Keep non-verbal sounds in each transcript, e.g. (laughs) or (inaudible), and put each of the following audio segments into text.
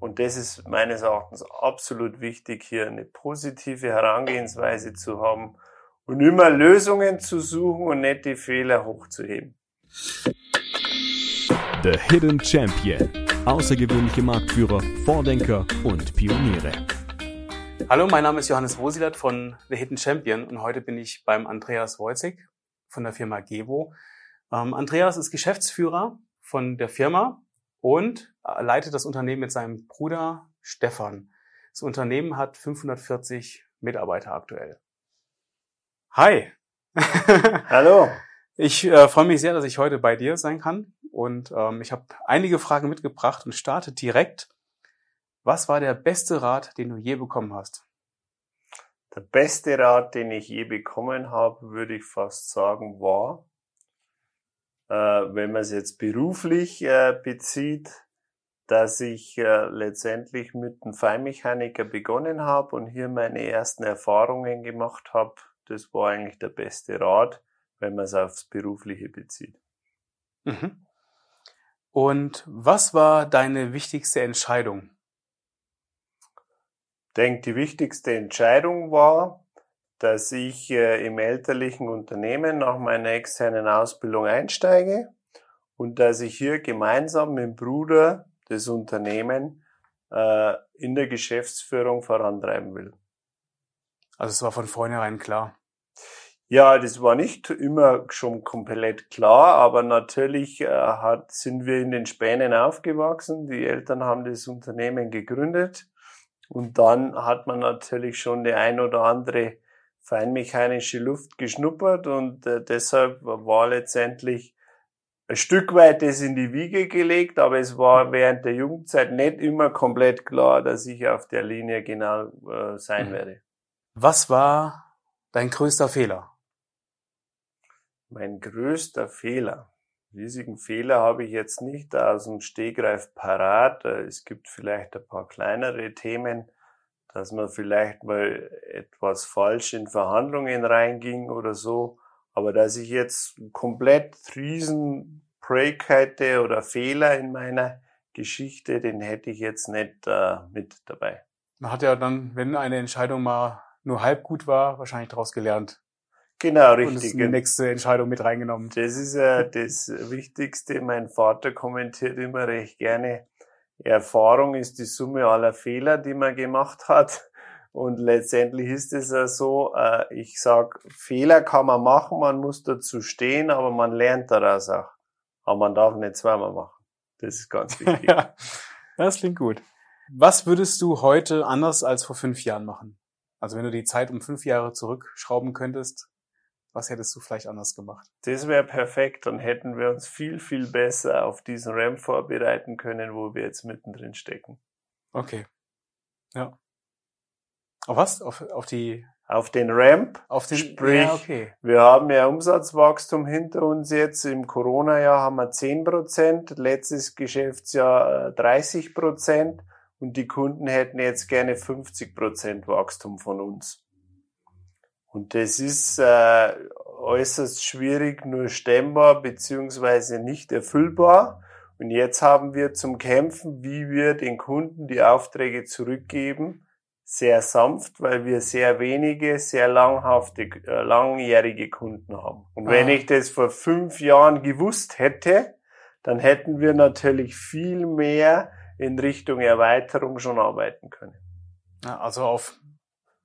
und das ist meines Erachtens absolut wichtig, hier eine positive Herangehensweise zu haben und immer Lösungen zu suchen und nicht die Fehler hochzuheben. The Hidden Champion. Außergewöhnliche Marktführer, Vordenker und Pioniere. Hallo, mein Name ist Johannes Wosilat von The Hidden Champion und heute bin ich beim Andreas Wojcik von der Firma Gevo. Ähm, Andreas ist Geschäftsführer von der Firma und leitet das Unternehmen mit seinem Bruder Stefan. Das Unternehmen hat 540 Mitarbeiter aktuell. Hi. (laughs) Hallo. Ich äh, freue mich sehr, dass ich heute bei dir sein kann und ähm, ich habe einige Fragen mitgebracht und starte direkt. Was war der beste Rat, den du je bekommen hast? Der beste Rat, den ich je bekommen habe, würde ich fast sagen, war, äh, wenn man es jetzt beruflich äh, bezieht, dass ich äh, letztendlich mit einem Feinmechaniker begonnen habe und hier meine ersten Erfahrungen gemacht habe. Das war eigentlich der beste Rat, wenn man es aufs Berufliche bezieht. Mhm. Und was war deine wichtigste Entscheidung? Ich denke, die wichtigste Entscheidung war, dass ich äh, im elterlichen Unternehmen nach meiner externen Ausbildung einsteige und dass ich hier gemeinsam mit dem Bruder das Unternehmen äh, in der Geschäftsführung vorantreiben will. Also es war von vornherein klar. Ja, das war nicht immer schon komplett klar, aber natürlich äh, hat, sind wir in den Spänen aufgewachsen. Die Eltern haben das Unternehmen gegründet und dann hat man natürlich schon die ein oder andere feinmechanische Luft geschnuppert und äh, deshalb war letztendlich ein Stück weit das in die Wiege gelegt, aber es war während der Jugendzeit nicht immer komplett klar, dass ich auf der Linie genau äh, sein mhm. werde. Was war dein größter Fehler? Mein größter Fehler. Riesigen Fehler habe ich jetzt nicht aus dem Stegreif parat. Es gibt vielleicht ein paar kleinere Themen, dass man vielleicht mal etwas falsch in Verhandlungen reinging oder so. Aber dass ich jetzt komplett riesen Break hätte oder Fehler in meiner Geschichte, den hätte ich jetzt nicht äh, mit dabei. Man hat ja dann, wenn eine Entscheidung mal nur halb gut war, wahrscheinlich daraus gelernt. Genau, richtig. Und die nächste Entscheidung mit reingenommen. Das ist ja das Wichtigste. Mein Vater kommentiert immer recht gerne, Erfahrung ist die Summe aller Fehler, die man gemacht hat. Und letztendlich ist es ja so, äh, ich sag, Fehler kann man machen, man muss dazu stehen, aber man lernt daraus auch. Aber man darf nicht zweimal machen. Das ist ganz (laughs) wichtig. ja, das klingt gut. Was würdest du heute anders als vor fünf Jahren machen? Also wenn du die Zeit um fünf Jahre zurückschrauben könntest, was hättest du vielleicht anders gemacht? Das wäre perfekt. Dann hätten wir uns viel, viel besser auf diesen Ramp vorbereiten können, wo wir jetzt mittendrin stecken. Okay. Ja. Auf was? Auf, auf die auf den Ramp. Auf den, Sprich, ja, okay. wir haben ja Umsatzwachstum hinter uns jetzt. Im Corona-Jahr haben wir 10 Prozent, letztes Geschäftsjahr 30 äh, Prozent und die Kunden hätten jetzt gerne 50 Prozent Wachstum von uns. Und das ist äh, äußerst schwierig, nur stemmbar beziehungsweise nicht erfüllbar. Und jetzt haben wir zum Kämpfen, wie wir den Kunden die Aufträge zurückgeben, sehr sanft, weil wir sehr wenige, sehr langhafte, äh, langjährige Kunden haben. Und ah. wenn ich das vor fünf Jahren gewusst hätte, dann hätten wir natürlich viel mehr in Richtung Erweiterung schon arbeiten können. Also auf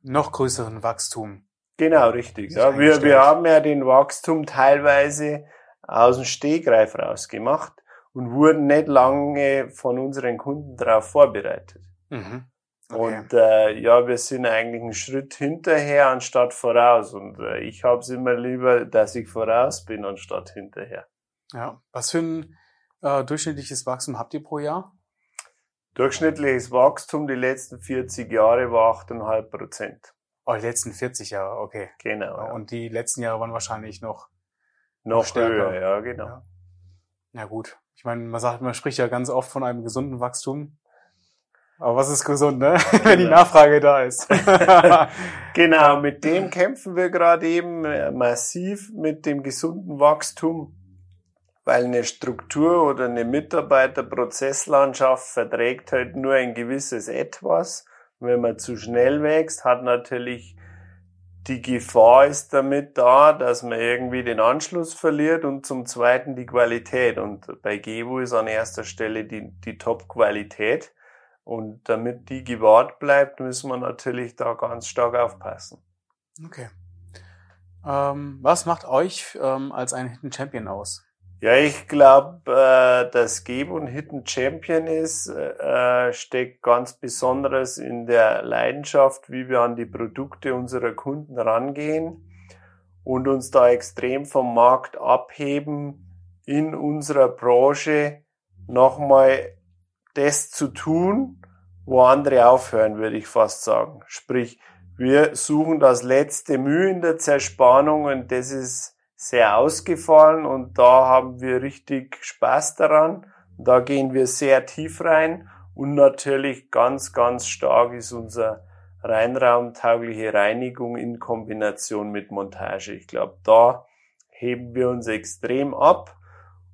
noch größeren Wachstum. Genau, richtig. Ja, wir, wir haben ja den Wachstum teilweise aus dem Stegreif rausgemacht und wurden nicht lange von unseren Kunden darauf vorbereitet. Mhm. Okay. Und äh, ja, wir sind eigentlich einen Schritt hinterher anstatt voraus. Und äh, ich habe es immer lieber, dass ich voraus bin anstatt hinterher. Ja, was für ein äh, durchschnittliches Wachstum habt ihr pro Jahr? Durchschnittliches Wachstum die letzten 40 Jahre war 8,5 Prozent. Oh, die letzten 40 Jahre, okay. Genau. Ja. Und die letzten Jahre waren wahrscheinlich noch, noch stärker. Höher, ja, genau. Ja. ja gut. Ich meine, man sagt, man spricht ja ganz oft von einem gesunden Wachstum. Aber was ist gesund, ne? Genau. (laughs) Wenn die Nachfrage da ist. (laughs) genau, (laughs) mit dem kämpfen wir gerade eben äh, massiv mit dem gesunden Wachstum. weil eine Struktur oder eine Mitarbeiterprozesslandschaft verträgt halt nur ein gewisses Etwas. Wenn man zu schnell wächst, hat natürlich die Gefahr ist damit da, dass man irgendwie den Anschluss verliert und zum Zweiten die Qualität. Und bei Gevo ist an erster Stelle die, die Top-Qualität. Und damit die gewahrt bleibt, müssen wir natürlich da ganz stark aufpassen. Okay. Ähm, was macht euch ähm, als einen Hidden Champion aus? Ja, ich glaube, äh, dass Gebo ein Hidden Champion ist, äh, steckt ganz Besonderes in der Leidenschaft, wie wir an die Produkte unserer Kunden rangehen und uns da extrem vom Markt abheben, in unserer Branche nochmal das zu tun, wo andere aufhören, würde ich fast sagen. Sprich, wir suchen das letzte Mühe in der Zerspannung und das ist sehr ausgefallen und da haben wir richtig Spaß daran. Da gehen wir sehr tief rein und natürlich ganz, ganz stark ist unser reinraumtaugliche Reinigung in Kombination mit Montage. Ich glaube, da heben wir uns extrem ab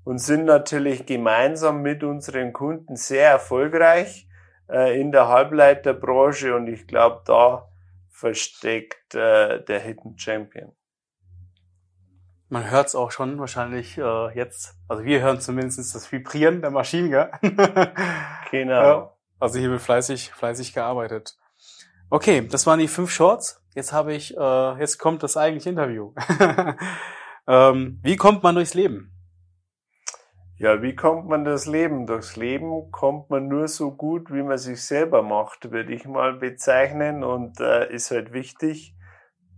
und sind natürlich gemeinsam mit unseren Kunden sehr erfolgreich äh, in der Halbleiterbranche und ich glaube, da versteckt äh, der Hidden Champion. Man hört es auch schon wahrscheinlich äh, jetzt. Also wir hören zumindest das Vibrieren der Maschinen, gell? (laughs) genau. Ja, also hier wird fleißig, fleißig gearbeitet. Okay, das waren die fünf Shorts. Jetzt habe ich, äh, jetzt kommt das eigentliche Interview. (laughs) ähm, wie kommt man durchs Leben? Ja, wie kommt man das Leben? Durchs Leben kommt man nur so gut, wie man sich selber macht, würde ich mal bezeichnen. Und äh, ist halt wichtig,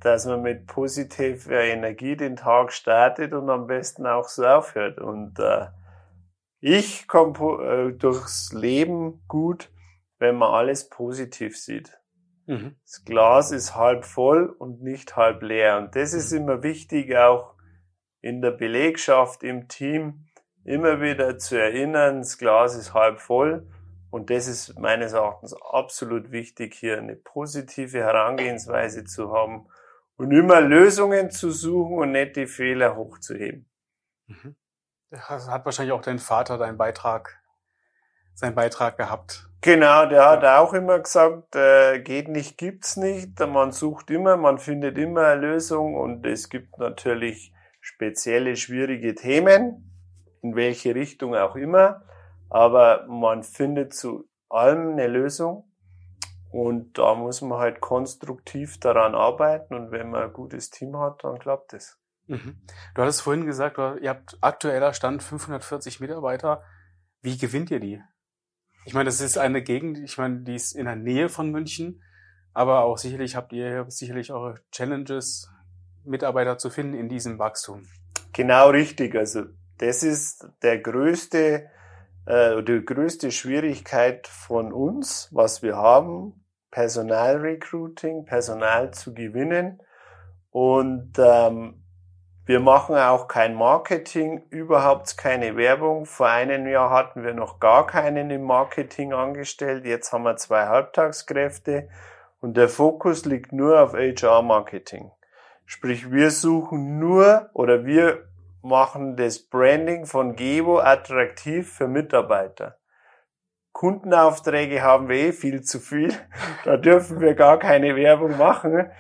dass man mit positiver Energie den Tag startet und am besten auch so aufhört. Und äh, ich komme äh, durchs Leben gut, wenn man alles positiv sieht. Mhm. Das Glas ist halb voll und nicht halb leer. Und das ist mhm. immer wichtig, auch in der Belegschaft, im Team, immer wieder zu erinnern, das Glas ist halb voll. Und das ist meines Erachtens absolut wichtig, hier eine positive Herangehensweise zu haben und immer Lösungen zu suchen und nicht die Fehler hochzuheben. Mhm. Das hat wahrscheinlich auch dein Vater deinen Beitrag, seinen Beitrag gehabt. Genau, der hat auch immer gesagt, äh, geht nicht, gibt's nicht. Man sucht immer, man findet immer eine Lösung und es gibt natürlich spezielle schwierige Themen, in welche Richtung auch immer. Aber man findet zu allem eine Lösung und da muss man halt konstruktiv daran arbeiten und wenn man ein gutes Team hat, dann klappt es. Mhm. Du hattest vorhin gesagt, ihr habt aktueller Stand 540 Mitarbeiter. Wie gewinnt ihr die? Ich meine, das ist eine Gegend, ich meine, die ist in der Nähe von München, aber auch sicherlich habt ihr sicherlich eure Challenges, Mitarbeiter zu finden in diesem Wachstum. Genau richtig. Also das ist der größte, äh, die größte Schwierigkeit von uns, was wir haben, Personalrecruiting, Personal zu gewinnen. Und ähm, wir machen auch kein Marketing, überhaupt keine Werbung. Vor einem Jahr hatten wir noch gar keinen im Marketing angestellt. Jetzt haben wir zwei Halbtagskräfte und der Fokus liegt nur auf HR-Marketing. Sprich, wir suchen nur oder wir machen das Branding von Gevo attraktiv für Mitarbeiter. Kundenaufträge haben wir eh viel zu viel. (laughs) Da dürfen wir gar keine Werbung machen.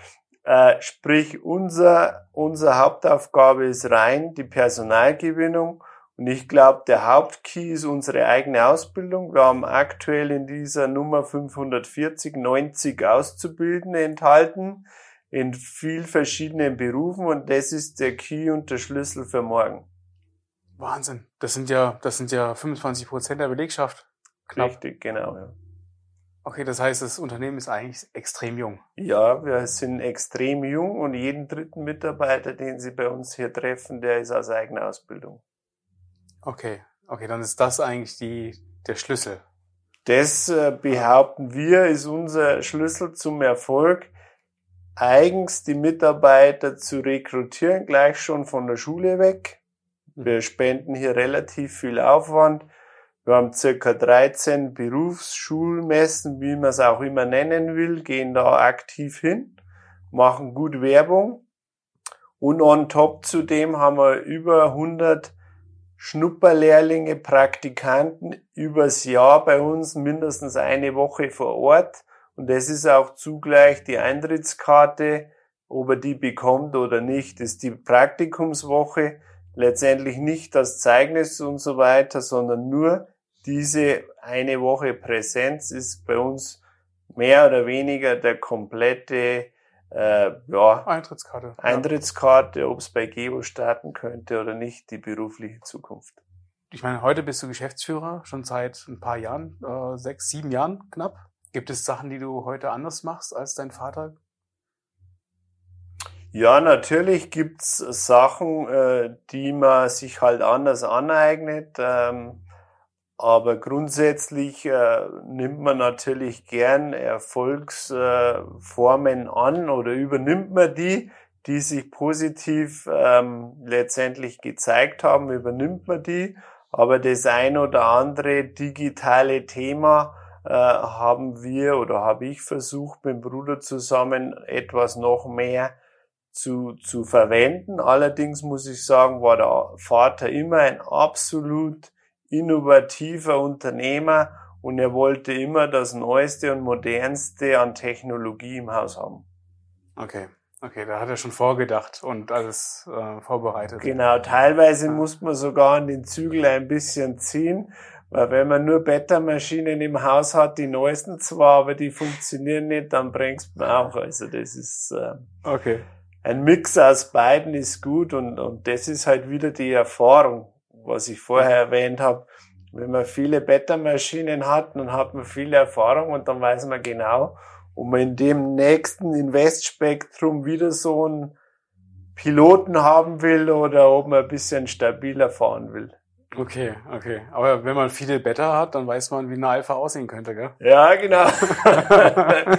Äh, sprich, unser, unsere Hauptaufgabe ist rein die Personalgewinnung. Und ich glaube, der Hauptkey ist unsere eigene Ausbildung. Wir haben aktuell in dieser Nummer 540 90 Auszubildende enthalten in viel verschiedenen Berufen und das ist der Key und der Schlüssel für morgen. Wahnsinn. Das sind ja, das sind ja 25 Prozent der Belegschaft. Knapp. Richtig, genau. Ja. Okay, das heißt, das Unternehmen ist eigentlich extrem jung. Ja, wir sind extrem jung und jeden dritten Mitarbeiter, den Sie bei uns hier treffen, der ist aus eigener Ausbildung. Okay, okay, dann ist das eigentlich die, der Schlüssel. Das äh, behaupten wir, ist unser Schlüssel zum Erfolg, eigens die Mitarbeiter zu rekrutieren, gleich schon von der Schule weg. Wir mhm. spenden hier relativ viel Aufwand wir haben circa 13 Berufsschulmessen, wie man es auch immer nennen will, gehen da aktiv hin, machen gut Werbung. Und on top zudem haben wir über 100 Schnupperlehrlinge, Praktikanten übers Jahr bei uns mindestens eine Woche vor Ort. Und das ist auch zugleich die Eintrittskarte, ob er die bekommt oder nicht, ist die Praktikumswoche. Letztendlich nicht das Zeugnis und so weiter, sondern nur diese eine Woche Präsenz ist bei uns mehr oder weniger der komplette äh, ja, Eintrittskarte. Eintrittskarte, ob es bei Geo starten könnte oder nicht, die berufliche Zukunft. Ich meine, heute bist du Geschäftsführer, schon seit ein paar Jahren, äh, sechs, sieben Jahren knapp. Gibt es Sachen, die du heute anders machst als dein Vater? Ja, natürlich gibt's Sachen, äh, die man sich halt anders aneignet. Ähm, aber grundsätzlich äh, nimmt man natürlich gern Erfolgsformen äh, an oder übernimmt man die, die sich positiv ähm, letztendlich gezeigt haben, übernimmt man die. Aber das ein oder andere digitale Thema äh, haben wir oder habe ich versucht, mit dem Bruder zusammen etwas noch mehr zu, zu verwenden. Allerdings muss ich sagen, war der Vater immer ein absolut innovativer Unternehmer und er wollte immer das Neueste und Modernste an Technologie im Haus haben. Okay, okay, da hat er schon vorgedacht und alles äh, vorbereitet. Genau, teilweise ja. muss man sogar an den Zügel ein bisschen ziehen, weil wenn man nur Beta-Maschinen im Haus hat, die neuesten zwar, aber die funktionieren nicht, dann bringst man auch. Also das ist äh, okay. Ein Mix aus beiden ist gut und, und das ist halt wieder die Erfahrung was ich vorher erwähnt habe, wenn man viele Beta-Maschinen hat, dann hat man viel Erfahrung und dann weiß man genau, ob man in dem nächsten Investspektrum wieder so einen Piloten haben will oder ob man ein bisschen stabiler fahren will. Okay, okay. Aber wenn man viele Beta hat, dann weiß man, wie eine Alpha aussehen könnte, gell? Ja, genau. (laughs)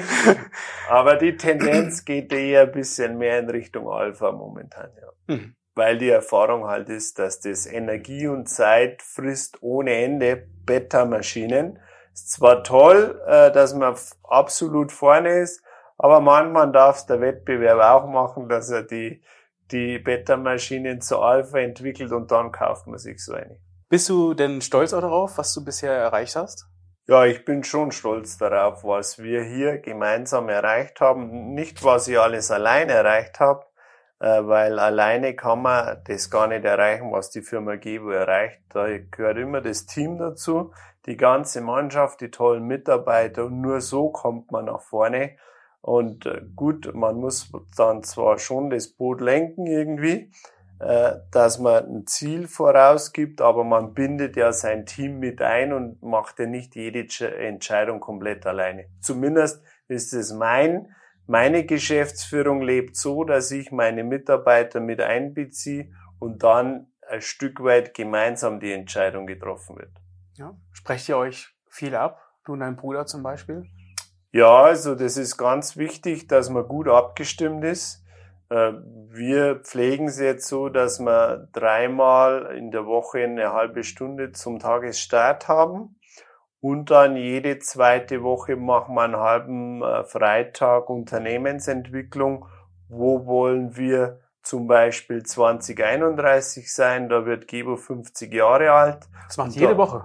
Aber die Tendenz geht eher ein bisschen mehr in Richtung Alpha momentan, ja. Mhm weil die Erfahrung halt ist, dass das Energie und Zeit frisst ohne Ende Beta-Maschinen. Ist zwar toll, äh, dass man absolut vorne ist, aber manchmal darf der Wettbewerb auch machen, dass er die, die Beta-Maschinen zu Alpha entwickelt und dann kauft man sich so eine. Bist du denn stolz auch darauf, was du bisher erreicht hast? Ja, ich bin schon stolz darauf, was wir hier gemeinsam erreicht haben. Nicht, was ich alles allein erreicht habe, äh, weil alleine kann man das gar nicht erreichen, was die Firma Gevo erreicht. Da gehört immer das Team dazu, die ganze Mannschaft, die tollen Mitarbeiter und nur so kommt man nach vorne. Und äh, gut, man muss dann zwar schon das Boot lenken irgendwie, dass man ein Ziel vorausgibt, aber man bindet ja sein Team mit ein und macht ja nicht jede Entscheidung komplett alleine. Zumindest ist es mein meine Geschäftsführung lebt so, dass ich meine Mitarbeiter mit einbeziehe und dann ein Stück weit gemeinsam die Entscheidung getroffen wird. Ja. Sprecht ihr euch viel ab, du und dein Bruder zum Beispiel? Ja, also das ist ganz wichtig, dass man gut abgestimmt ist. Äh, wir pflegen es jetzt so, dass wir dreimal in der Woche eine halbe Stunde zum Tagesstart haben. Und dann jede zweite Woche machen wir einen halben äh, Freitag Unternehmensentwicklung. Wo wollen wir zum Beispiel 2031 sein? Da wird Gebo 50 Jahre alt. Das macht jede da, Woche?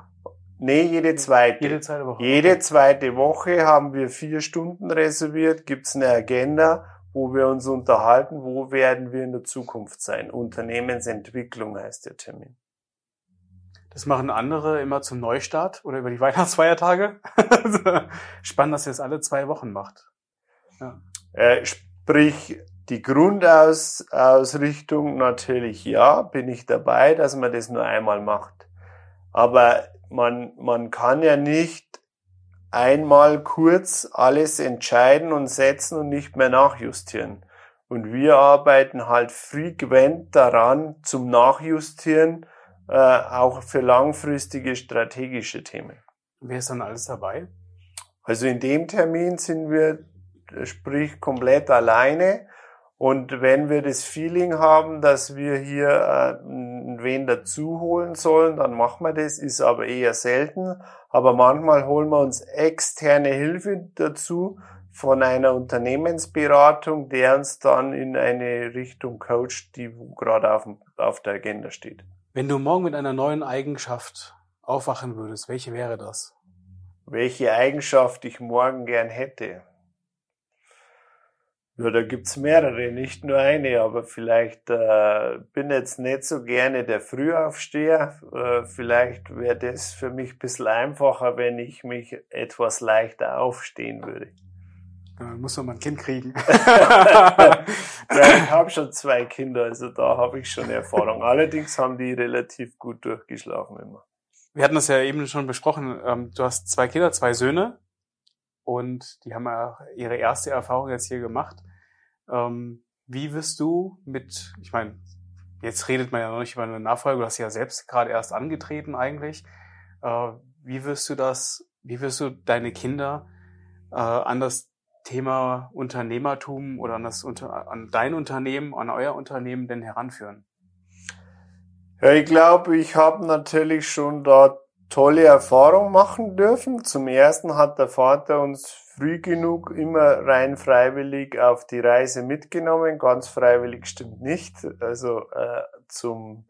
Nee, jede zweite. Jede zweite Woche. Jede zweite Woche haben wir vier Stunden reserviert, gibt's eine Agenda, wo wir uns unterhalten, wo werden wir in der Zukunft sein. Unternehmensentwicklung heißt der Termin. Das machen andere immer zum Neustart oder über die (laughs) Weihnachtsfeiertage. (laughs) Spannend, dass ihr das alle zwei Wochen macht. Ja. Äh, sprich, die Grundausrichtung natürlich ja, bin ich dabei, dass man das nur einmal macht. Aber man, man kann ja nicht einmal kurz alles entscheiden und setzen und nicht mehr nachjustieren. Und wir arbeiten halt frequent daran zum Nachjustieren äh, auch für langfristige strategische Themen. Wer ist dann alles dabei? Also in dem Termin sind wir, sprich, komplett alleine. Und wenn wir das Feeling haben, dass wir hier äh, wen dazu holen sollen, dann machen wir das, ist aber eher selten. Aber manchmal holen wir uns externe Hilfe dazu von einer Unternehmensberatung, der uns dann in eine Richtung coacht, die gerade auf, auf der Agenda steht. Wenn du morgen mit einer neuen Eigenschaft aufwachen würdest, welche wäre das? Welche Eigenschaft ich morgen gern hätte? Ja, da gibt's mehrere, nicht nur eine, aber vielleicht äh, bin jetzt nicht so gerne der Frühaufsteher. Äh, vielleicht wäre das für mich ein bisschen einfacher, wenn ich mich etwas leichter aufstehen würde. Ja, muss man mal ein Kind kriegen. (laughs) (laughs) ja, ich habe schon zwei Kinder, also da habe ich schon Erfahrung. Allerdings haben die relativ gut durchgeschlafen immer. Wir hatten das ja eben schon besprochen. Ähm, du hast zwei Kinder, zwei Söhne und die haben ja ihre erste Erfahrung jetzt hier gemacht. Ähm, wie wirst du mit, ich meine, jetzt redet man ja noch nicht über eine Nachfolge, du hast ja selbst gerade erst angetreten eigentlich. Äh, wie wirst du das, wie wirst du deine Kinder äh, an das Thema Unternehmertum oder an, das, an dein Unternehmen, an euer Unternehmen denn heranführen? Ja, ich glaube, ich habe natürlich schon da tolle Erfahrungen machen dürfen. Zum ersten hat der Vater uns früh genug immer rein freiwillig auf die Reise mitgenommen. Ganz freiwillig stimmt nicht. Also äh, zum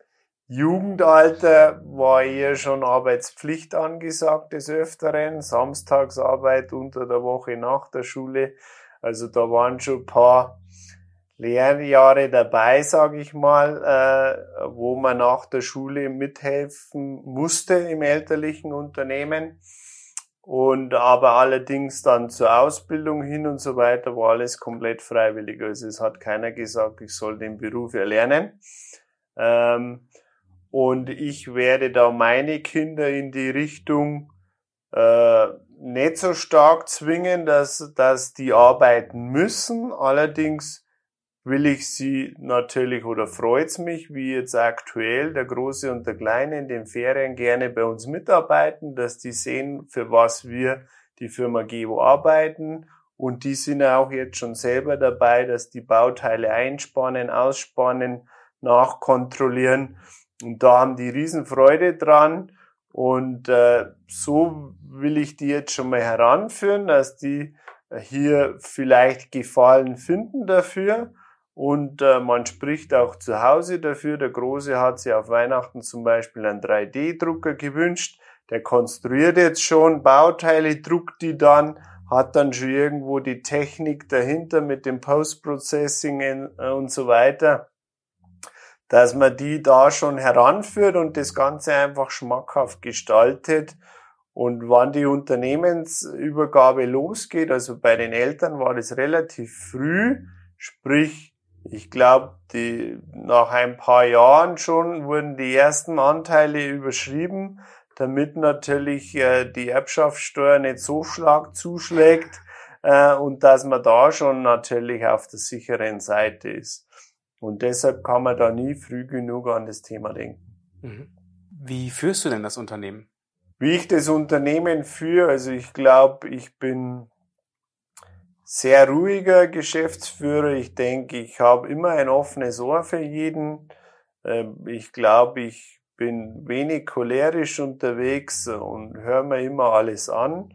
Jugendalter war eher schon Arbeitspflicht angesagt des Öfteren, Samstagsarbeit unter der Woche nach der Schule. Also da waren schon ein paar Lehrjahre dabei, sage ich mal, äh, wo man nach der Schule mithelfen musste im elterlichen Unternehmen. Und aber allerdings dann zur Ausbildung hin und so weiter war alles komplett freiwillig. Also es hat keiner gesagt, ich soll den Beruf erlernen. Ähm, und ich werde da meine Kinder in die Richtung äh, nicht so stark zwingen, dass, dass die arbeiten müssen. Allerdings will ich sie natürlich oder freut's mich, wie jetzt aktuell der Große und der Kleine in den Ferien gerne bei uns mitarbeiten, dass die sehen, für was wir die Firma Gevo arbeiten. Und die sind auch jetzt schon selber dabei, dass die Bauteile einspannen, ausspannen, nachkontrollieren. Und da haben die Riesenfreude dran. Und äh, so will ich die jetzt schon mal heranführen, dass die hier vielleicht Gefallen finden dafür und äh, man spricht auch zu Hause dafür. Der Große hat sich auf Weihnachten zum Beispiel einen 3D-Drucker gewünscht. Der konstruiert jetzt schon Bauteile, druckt die dann, hat dann schon irgendwo die Technik dahinter mit dem Post-Processing äh, und so weiter, dass man die da schon heranführt und das Ganze einfach schmackhaft gestaltet. Und wann die Unternehmensübergabe losgeht, also bei den Eltern war das relativ früh, sprich ich glaube, die, nach ein paar Jahren schon wurden die ersten Anteile überschrieben, damit natürlich äh, die Erbschaftssteuer nicht so schlag zuschlägt äh, und dass man da schon natürlich auf der sicheren Seite ist. Und deshalb kann man da nie früh genug an das Thema denken. Mhm. Wie führst du denn das Unternehmen? Wie ich das Unternehmen führe, also ich glaube, ich bin sehr ruhiger Geschäftsführer. Ich denke, ich habe immer ein offenes Ohr für jeden. Ähm, ich glaube, ich bin wenig cholerisch unterwegs und höre mir immer alles an.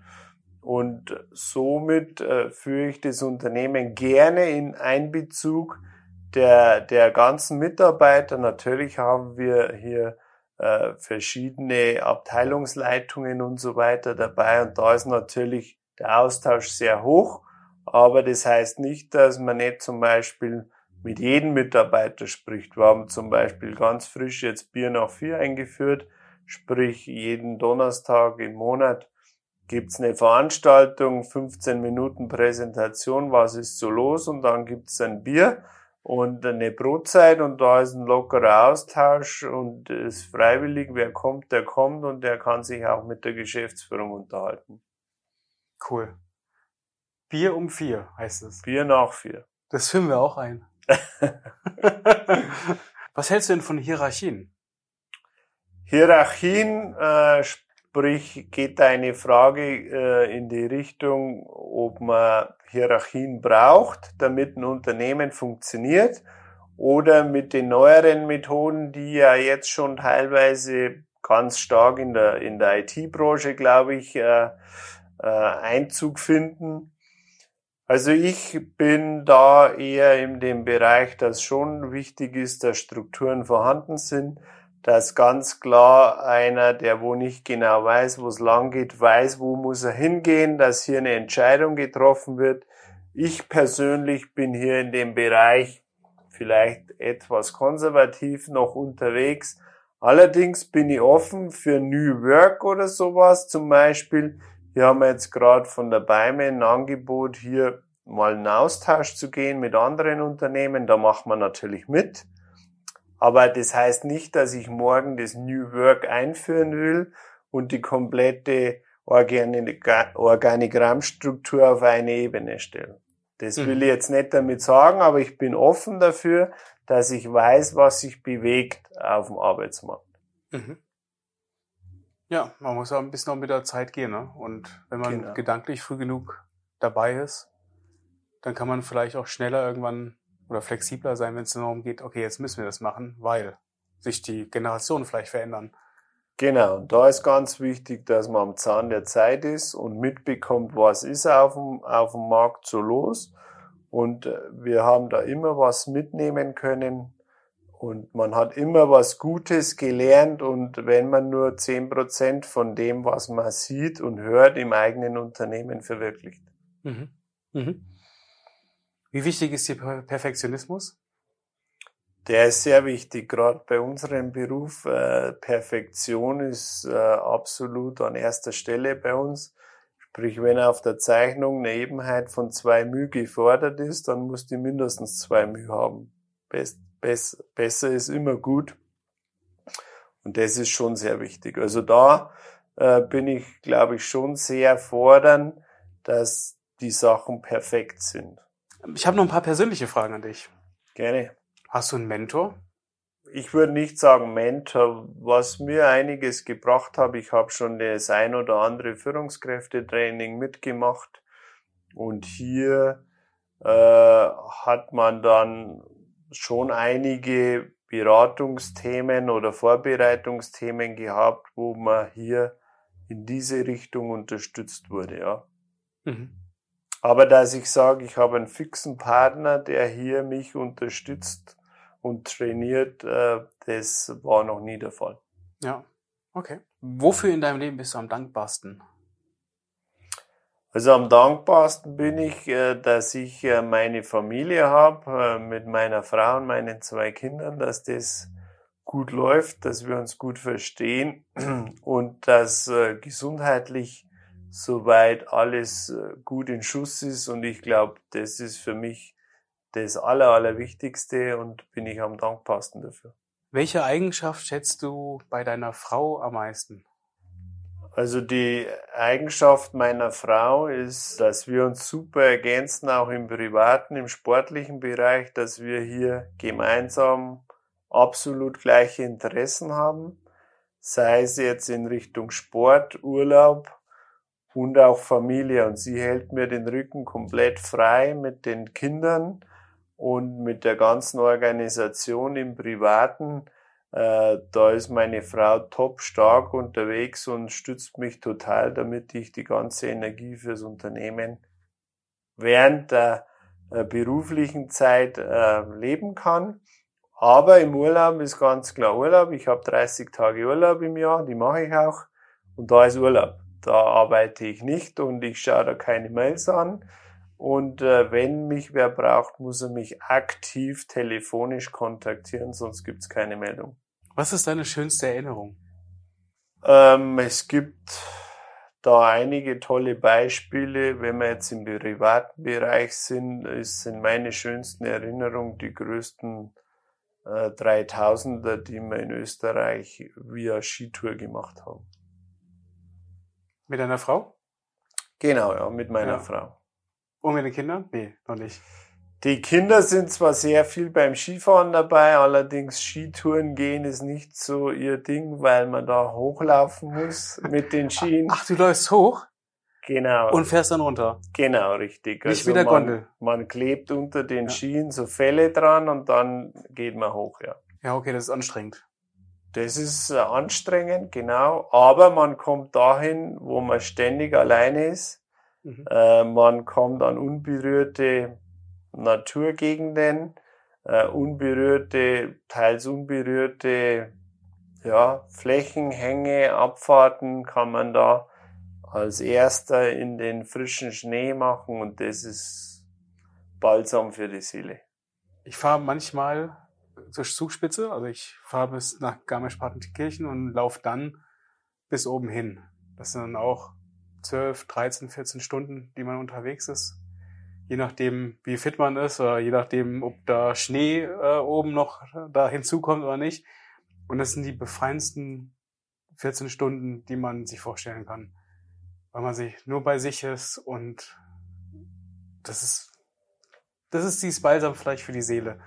Und somit äh, führe ich das Unternehmen gerne in Einbezug der, der ganzen Mitarbeiter. Natürlich haben wir hier äh, verschiedene Abteilungsleitungen und so weiter dabei. Und da ist natürlich der Austausch sehr hoch. Aber das heißt nicht, dass man nicht zum Beispiel mit jedem Mitarbeiter spricht. Wir haben zum Beispiel ganz frisch jetzt Bier nach vier eingeführt, sprich jeden Donnerstag im Monat gibt's eine Veranstaltung, 15 Minuten Präsentation, was ist so los und dann gibt's ein Bier und eine Brotzeit und da ist ein lockerer Austausch und es ist freiwillig, wer kommt, der kommt und der kann sich auch mit der Geschäftsführung unterhalten. Cool. Bier um vier heißt es. Bier nach vier. Das führen wir auch ein. (laughs) Was hältst du denn von Hierarchien? Hierarchien, äh, sprich, geht eine Frage äh, in die Richtung, ob man Hierarchien braucht, damit ein Unternehmen funktioniert, oder mit den neueren Methoden, die ja jetzt schon teilweise ganz stark in der, in der IT-Branche, glaube ich, äh, äh, Einzug finden, also ich bin da eher in dem Bereich, dass schon wichtig ist, dass Strukturen vorhanden sind, dass ganz klar einer, der wo nicht genau weiß, wo es lang geht, weiß, wo muss er hingehen, dass hier eine Entscheidung getroffen wird. Ich persönlich bin hier in dem Bereich vielleicht etwas konservativ noch unterwegs. Allerdings bin ich offen für New Work oder sowas zum Beispiel. Hier haben wir jetzt gerade von der Beime ein Angebot, hier mal in Austausch zu gehen mit anderen Unternehmen. Da macht man natürlich mit. Aber das heißt nicht, dass ich morgen das New Work einführen will und die komplette Organigrammstruktur auf eine Ebene stellen. Das mhm. will ich jetzt nicht damit sagen, aber ich bin offen dafür, dass ich weiß, was sich bewegt auf dem Arbeitsmarkt. Mhm. Ja, man muss auch ein bisschen auch mit der Zeit gehen. Ne? Und wenn man genau. gedanklich früh genug dabei ist, dann kann man vielleicht auch schneller irgendwann oder flexibler sein, wenn es darum geht, okay, jetzt müssen wir das machen, weil sich die Generationen vielleicht verändern. Genau, und da ist ganz wichtig, dass man am Zahn der Zeit ist und mitbekommt, was ist auf dem, auf dem Markt so los. Und äh, wir haben da immer was mitnehmen können und man hat immer was Gutes gelernt und wenn man nur zehn Prozent von dem, was man sieht und hört, im eigenen Unternehmen verwirklicht. Mhm. Mhm. Wie wichtig ist der Perfektionismus? Der ist sehr wichtig, gerade bei unserem Beruf. Äh, Perfektion ist äh, absolut an erster Stelle bei uns. Sprich, wenn auf der Zeichnung eine Ebenheit von zwei μ gefordert ist, dann muss die mindestens zwei μ haben. Best, best, besser ist immer gut. Und das ist schon sehr wichtig. Also da äh, bin ich, glaube ich, schon sehr fordern, dass die Sachen perfekt sind. Ich habe noch ein paar persönliche Fragen an dich. Gerne. Hast du einen Mentor? Ich würde nicht sagen Mentor. Was mir einiges gebracht hat, ich habe schon das ein oder andere Führungskräftetraining mitgemacht. Und hier äh, hat man dann schon einige Beratungsthemen oder Vorbereitungsthemen gehabt, wo man hier in diese Richtung unterstützt wurde, ja. Mhm. Aber dass ich sage, ich habe einen fixen Partner, der hier mich unterstützt und trainiert, äh, das war noch nie der Fall. Ja, okay. Wofür in deinem Leben bist du am dankbarsten? Also am dankbarsten bin ich, äh, dass ich äh, meine Familie habe, mit meiner Frau und meinen zwei Kindern, dass das gut läuft, dass wir uns gut verstehen (clears throat) und dass gesundheitlich soweit alles äh, gut in Schuss ist und ich glaube, das ist für mich das Aller, Allerwichtigste und bin ich am dankbarsten dafür. Welche Eigenschaft schätzt du bei deiner Frau am meisten? Also die Eigenschaft meiner Frau ist, dass wir uns super ergänzen, auch im privaten, im sportlichen Bereich, dass wir hier gemeinsam absolut gleiche Interessen haben, sei es jetzt in Richtung Sport, Urlaub und auch Familie. Und sie hält mir den Rücken komplett frei mit den Kindern und mit der ganzen Organisation im Privaten. Äh, da ist meine Frau top stark unterwegs und stützt mich total, damit ich die ganze Energie fürs Unternehmen während der äh, beruflichen Zeit äh, leben kann. Aber im Urlaub ist ganz klar Urlaub. Ich habe 30 Tage Urlaub im Jahr, die mache ich auch. Und da ist Urlaub da arbeite ich nicht und ich schaue da keine Mails an. Und äh, wenn mich wer braucht, muss er mich aktiv telefonisch kontaktieren, sonst gibt's keine Meldung. Was ist deine schönste Erinnerung? Ähm, es gibt da einige tolle Beispiele. Wenn wir jetzt im privaten Bereich sind, sind meine schönsten Erinnerungen die größten äh, 3000er, die wir in Österreich via Skitour gemacht haben. Mit deiner Frau? Genau, ja, mit meiner ja. Frau. Und mit den Kindern? Nee, noch nicht. Die Kinder sind zwar sehr viel beim Skifahren dabei, allerdings Skitouren gehen ist nicht so ihr Ding, weil man da hochlaufen muss mit den Skien. Ach, du läufst hoch? Genau. Und fährst dann runter? Genau, richtig. Nicht also wie der man, Gondel. Man klebt unter den ja. Skien so Fälle dran und dann geht man hoch, ja. Ja, okay, das ist anstrengend. Das ist äh, anstrengend, genau. Aber man kommt dahin, wo man ständig alleine ist. Mhm. Äh, man kommt an unberührte Naturgegenden, äh, unberührte, teils unberührte ja, Flächen, Hänge, Abfahrten kann man da als erster in den frischen Schnee machen und das ist balsam für die Seele. Ich fahre manchmal zur Zugspitze, also ich fahre bis nach Garmisch-Partenkirchen und laufe dann bis oben hin. Das sind dann auch 12, 13, 14 Stunden, die man unterwegs ist. Je nachdem, wie fit man ist oder je nachdem, ob da Schnee äh, oben noch da hinzukommt oder nicht. Und das sind die befreiendsten 14 Stunden, die man sich vorstellen kann. Weil man sich nur bei sich ist und das ist, das ist dieses Balsam vielleicht für die Seele,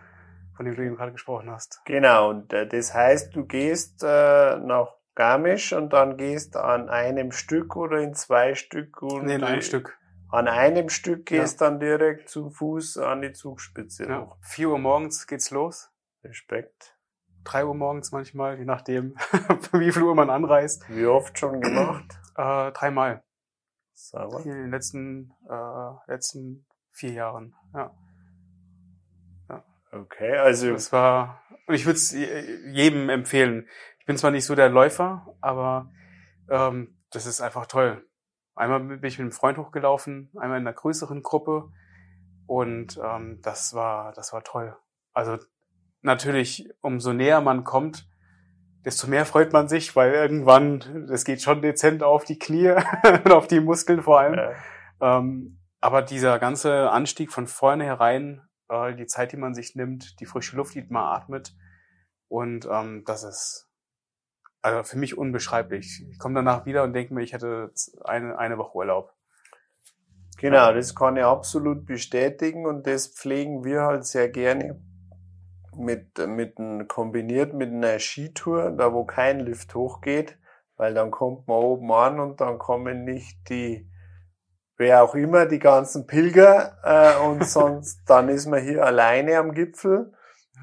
von dem du eben gerade gesprochen hast. Genau, und äh, das heißt, du gehst äh, nach Garmisch und dann gehst an einem Stück oder in zwei Stück und Nee, in einem Stück. An einem Stück gehst dann direkt zu Fuß an die Zugspitze Ja. hoch. 4 Uhr morgens geht's los. Respekt. 3 Uhr morgens manchmal, je nachdem, (laughs) wie viel Uhr man anreist. Wie oft schon gemacht? (clears throat) Äh, dreimal. Sauber. In den letzten, äh, letzten vier Jahren. Ja. Okay, also Das war, und ich würde es jedem empfehlen. Ich bin zwar nicht so der Läufer, aber ähm, das ist einfach toll. Einmal bin ich mit einem Freund hochgelaufen, einmal in einer größeren Gruppe und ähm, das war, das war toll. Also natürlich, umso näher man kommt, desto mehr freut man sich, weil irgendwann, das geht schon dezent auf die Knie (laughs) und auf die Muskeln vor allem. äh, Ähm, aber dieser ganze Anstieg von vorne herein, äh, die Zeit, die man sich nimmt, die frische Luft, die man atmet, und ähm, das ist also für mich unbeschreiblich. Ich komme danach wieder und denke mir, ich hätte eine, eine Woche Urlaub. Genau, das kann ich absolut bestätigen und das pflegen wir halt sehr gerne mit, mit ein, kombiniert mit einer Skitour, da wo kein Lift hochgeht, weil dann kommt man oben an und dann kommen nicht die, wer auch immer, die ganzen Pilger äh, und (laughs) sonst, dann ist man hier alleine am Gipfel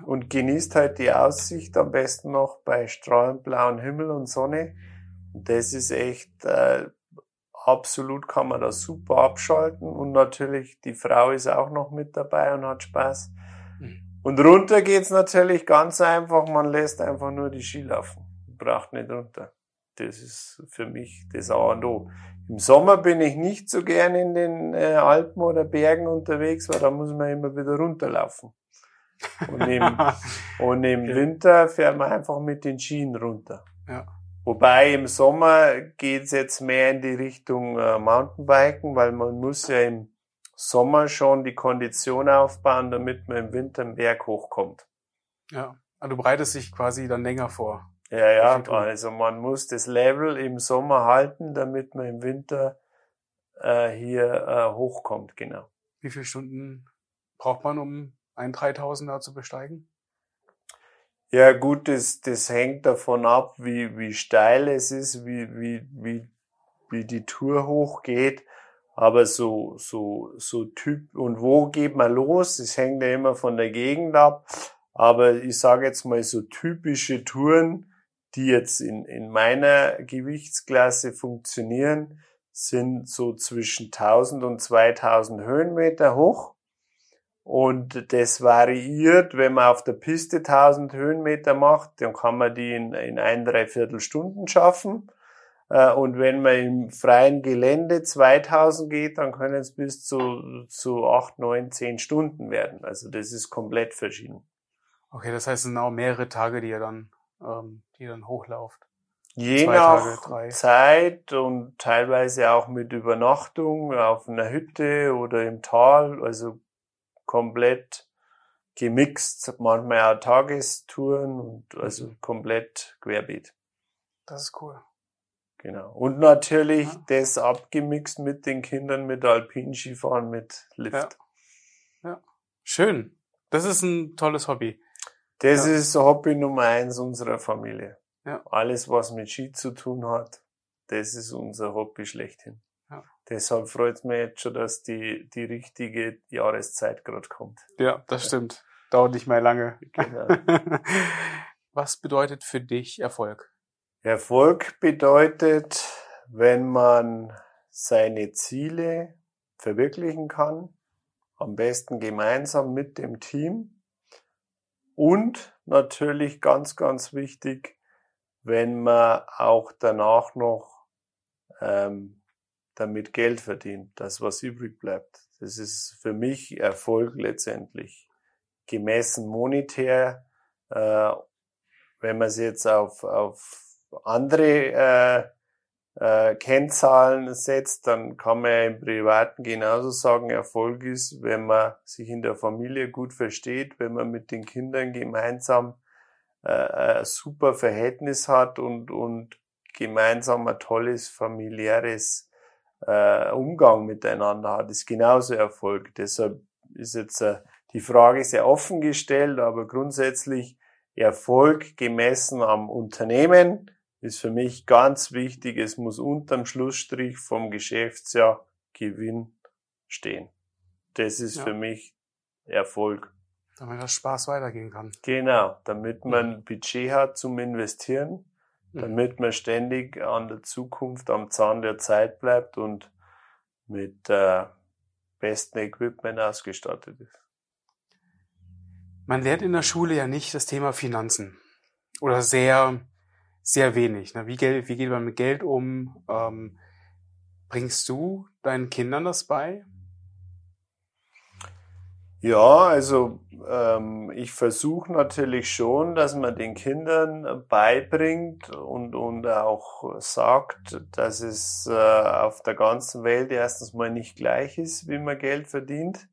und genießt halt die Aussicht am besten noch bei strahlend blauen Himmel und Sonne. Und das ist echt äh, absolut kann man das super abschalten und natürlich die Frau ist auch noch mit dabei und hat Spaß. Mhm. Und runter geht's natürlich ganz einfach, man lässt einfach nur die Ski laufen, braucht nicht runter. Das ist für mich das A und O. Im Sommer bin ich nicht so gern in den äh, Alpen oder Bergen unterwegs, weil da muss man immer wieder runterlaufen. Und im, (laughs) und im Okay. Winter fährt man einfach mit den Skien runter. Ja. Wobei im Sommer geht's jetzt mehr in die Richtung äh, Mountainbiken, weil man muss ja im Sommer schon die Kondition aufbauen, damit man im Winter den Berg hochkommt. Ja. Also du bereitest dich quasi dann länger vor. Ja, ja, also man muss das Level im Sommer halten, damit man im Winter äh, hier äh, hochkommt, genau. Wie viele Stunden braucht man, um einen 3000er zu besteigen? Ja gut, das, das hängt davon ab, wie, wie steil es ist, wie, wie, wie, wie die Tour hochgeht. Aber so, so, so Typ, und wo geht man los? Das hängt ja immer von der Gegend ab. Aber ich sage jetzt mal so typische Touren, die jetzt in, in meiner Gewichtsklasse funktionieren, sind so zwischen 1000 und 2000 Höhenmeter hoch. Und das variiert, wenn man auf der Piste 1000 Höhenmeter macht, dann kann man die in, in ein, dreiviertel Stunden schaffen. Äh, Und wenn man im freien Gelände 2000 geht, dann können es bis zu, zu 8, 9, 10 Stunden werden. Also das ist komplett verschieden. Okay, das heißt, es sind auch mehrere Tage, die ihr dann, ähm, die ihr dann hochlauft. Je Zwei nach Tage. Zeit und teilweise auch mit Übernachtung auf einer Hütte oder im Tal, also komplett gemixt, manchmal auch Tagestouren und also Mhm. komplett querbeet. Das ist cool. Genau. Und natürlich Ja. das abgemixt mit den Kindern mit Alpinskifahren mit Lift. Schön. Das ist ein tolles Hobby. Das Ja. ist Hobby Nummer eins unserer Familie. Ja. Alles, was mit Ski zu tun hat, das ist unser Hobby schlechthin. Ja. Deshalb freut es mich jetzt schon, dass die, die richtige Jahreszeit gerade kommt. Ja, das stimmt. Dauert nicht mehr lange. Genau. (laughs) Was bedeutet für dich Erfolg? Erfolg bedeutet, wenn man seine Ziele verwirklichen kann, am besten gemeinsam mit dem Team und natürlich ganz, ganz wichtig, wenn man auch danach noch ähm, damit Geld verdient, das was übrig bleibt. Das ist für mich Erfolg letztendlich. Gemessen monetär, äh, wenn man es jetzt auf, auf andere äh, äh, Kennzahlen setzt, dann kann man ja im Privaten genauso sagen, Erfolg ist, wenn man sich in der Familie gut versteht, wenn man mit den Kindern gemeinsam äh, ein super Verhältnis hat und, und gemeinsam ein tolles familiäres äh, Umgang miteinander hat, ist genauso Erfolg. Deshalb ist jetzt äh, die Frage sehr offen gestellt, aber grundsätzlich Erfolg gemessen am Unternehmen, ist für mich ganz wichtig, es muss unterm Schlussstrich vom Geschäftsjahr Gewinn stehen. Das ist ja. für mich Erfolg. Damit das Spaß weitergehen kann. Genau, damit man. Budget hat zum Investieren. Damit man ständig an der Zukunft am Zahn der Zeit bleibt und mit äh, besten Equipment ausgestattet ist. Man lernt in der Schule ja nicht das Thema Finanzen oder sehr sehr wenig. Ne? Wie, Geld, wie geht man mit Geld um? Ähm, bringst du deinen Kindern das bei? Ja, also ähm, ich versuche natürlich schon, dass man den Kindern beibringt und, und auch sagt, dass es äh, auf der ganzen Welt erstens mal nicht gleich ist, wie man Geld verdient.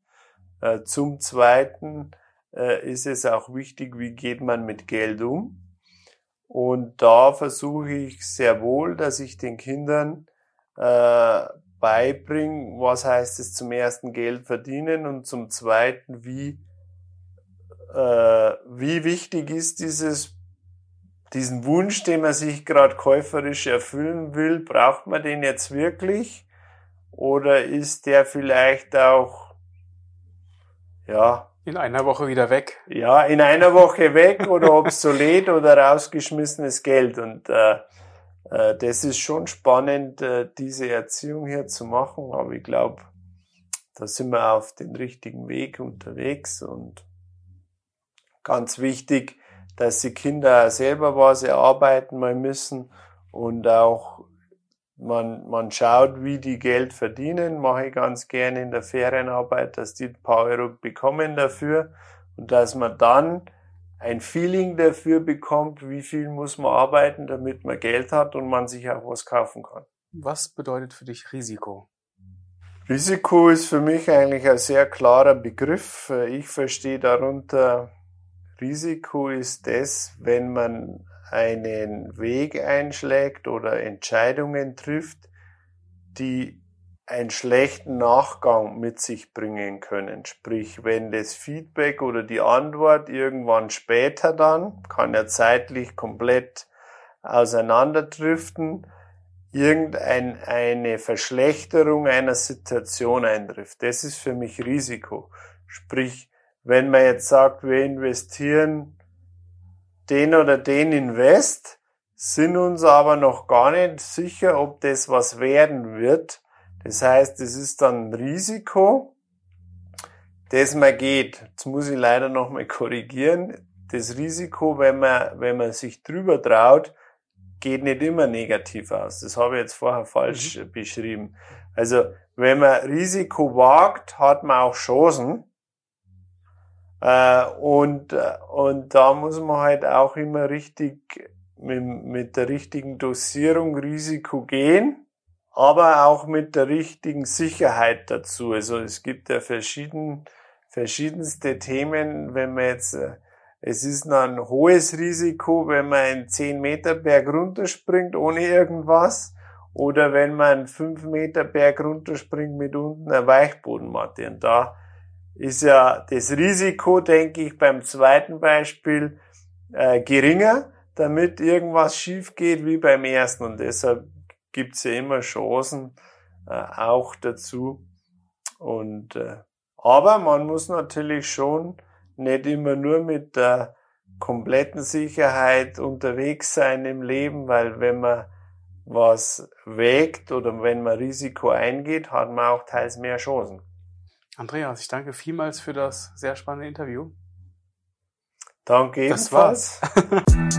Äh, zum Zweiten äh, ist es auch wichtig, wie geht man mit Geld um. Und da versuche ich sehr wohl, dass ich den Kindern äh, beibringe, was heißt es zum ersten Geld verdienen und zum zweiten, wie, äh, wie wichtig ist dieses, diesen Wunsch, den man sich gerade käuferisch erfüllen will, braucht man den jetzt wirklich? Oder ist der vielleicht auch, ja, in einer Woche wieder weg. Ja, in einer Woche weg oder obsolet oder rausgeschmissenes Geld. Und äh, das ist schon spannend, äh, diese Erziehung hier zu machen. Aber ich glaube, da sind wir auf den richtigen Weg unterwegs. Und ganz wichtig, dass die Kinder selber was erarbeiten mal müssen und auch man, man schaut, wie die Geld verdienen, mache ich ganz gerne in der Ferienarbeit, dass die ein paar Euro bekommen dafür und dass man dann ein Feeling dafür bekommt, wie viel muss man arbeiten, damit man Geld hat und man sich auch was kaufen kann. Was bedeutet für dich Risiko? Risiko ist für mich eigentlich ein sehr klarer Begriff. Ich verstehe darunter, Risiko ist das, wenn man einen Weg einschlägt oder Entscheidungen trifft, die einen schlechten Nachgang mit sich bringen können. Sprich, wenn das Feedback oder die Antwort irgendwann später dann, kann ja zeitlich komplett auseinanderdriften, irgendeine Verschlechterung einer Situation eintrifft. Das ist für mich Risiko. Sprich, wenn man jetzt sagt, wir investieren den oder den Invest, sind uns aber noch gar nicht sicher, ob das was werden wird. Das heißt, es ist dann ein Risiko, das man geht. Jetzt muss ich leider noch mal korrigieren. Das Risiko, wenn man, wenn man sich drüber traut, geht nicht immer negativ aus. Das habe ich jetzt vorher falsch mhm. beschrieben. Also, wenn man Risiko wagt, hat man auch Chancen. Äh, und, und da muss man halt auch immer richtig mit, mit der richtigen Dosierung Risiko gehen, aber auch mit der richtigen Sicherheit dazu. Also es gibt ja verschieden, verschiedenste Themen, wenn man jetzt, äh, es ist noch ein hohes Risiko, wenn man einen 10 Meter Berg runterspringt ohne irgendwas oder wenn man einen 5 Meter Berg runterspringt mit unten einer Weichbodenmatte. Und da ist ja das Risiko, denke ich, beim zweiten Beispiel äh, geringer, damit irgendwas schief geht wie beim ersten. Und deshalb gibt's ja immer Chancen äh, auch dazu. Und äh, aber man muss natürlich schon nicht immer nur mit der kompletten Sicherheit unterwegs sein im Leben, weil wenn man was wägt oder wenn man Risiko eingeht, hat man auch teils mehr Chancen. Andreas, ich danke vielmals für das sehr spannende Interview. Danke ebenfalls. Das war's. (laughs)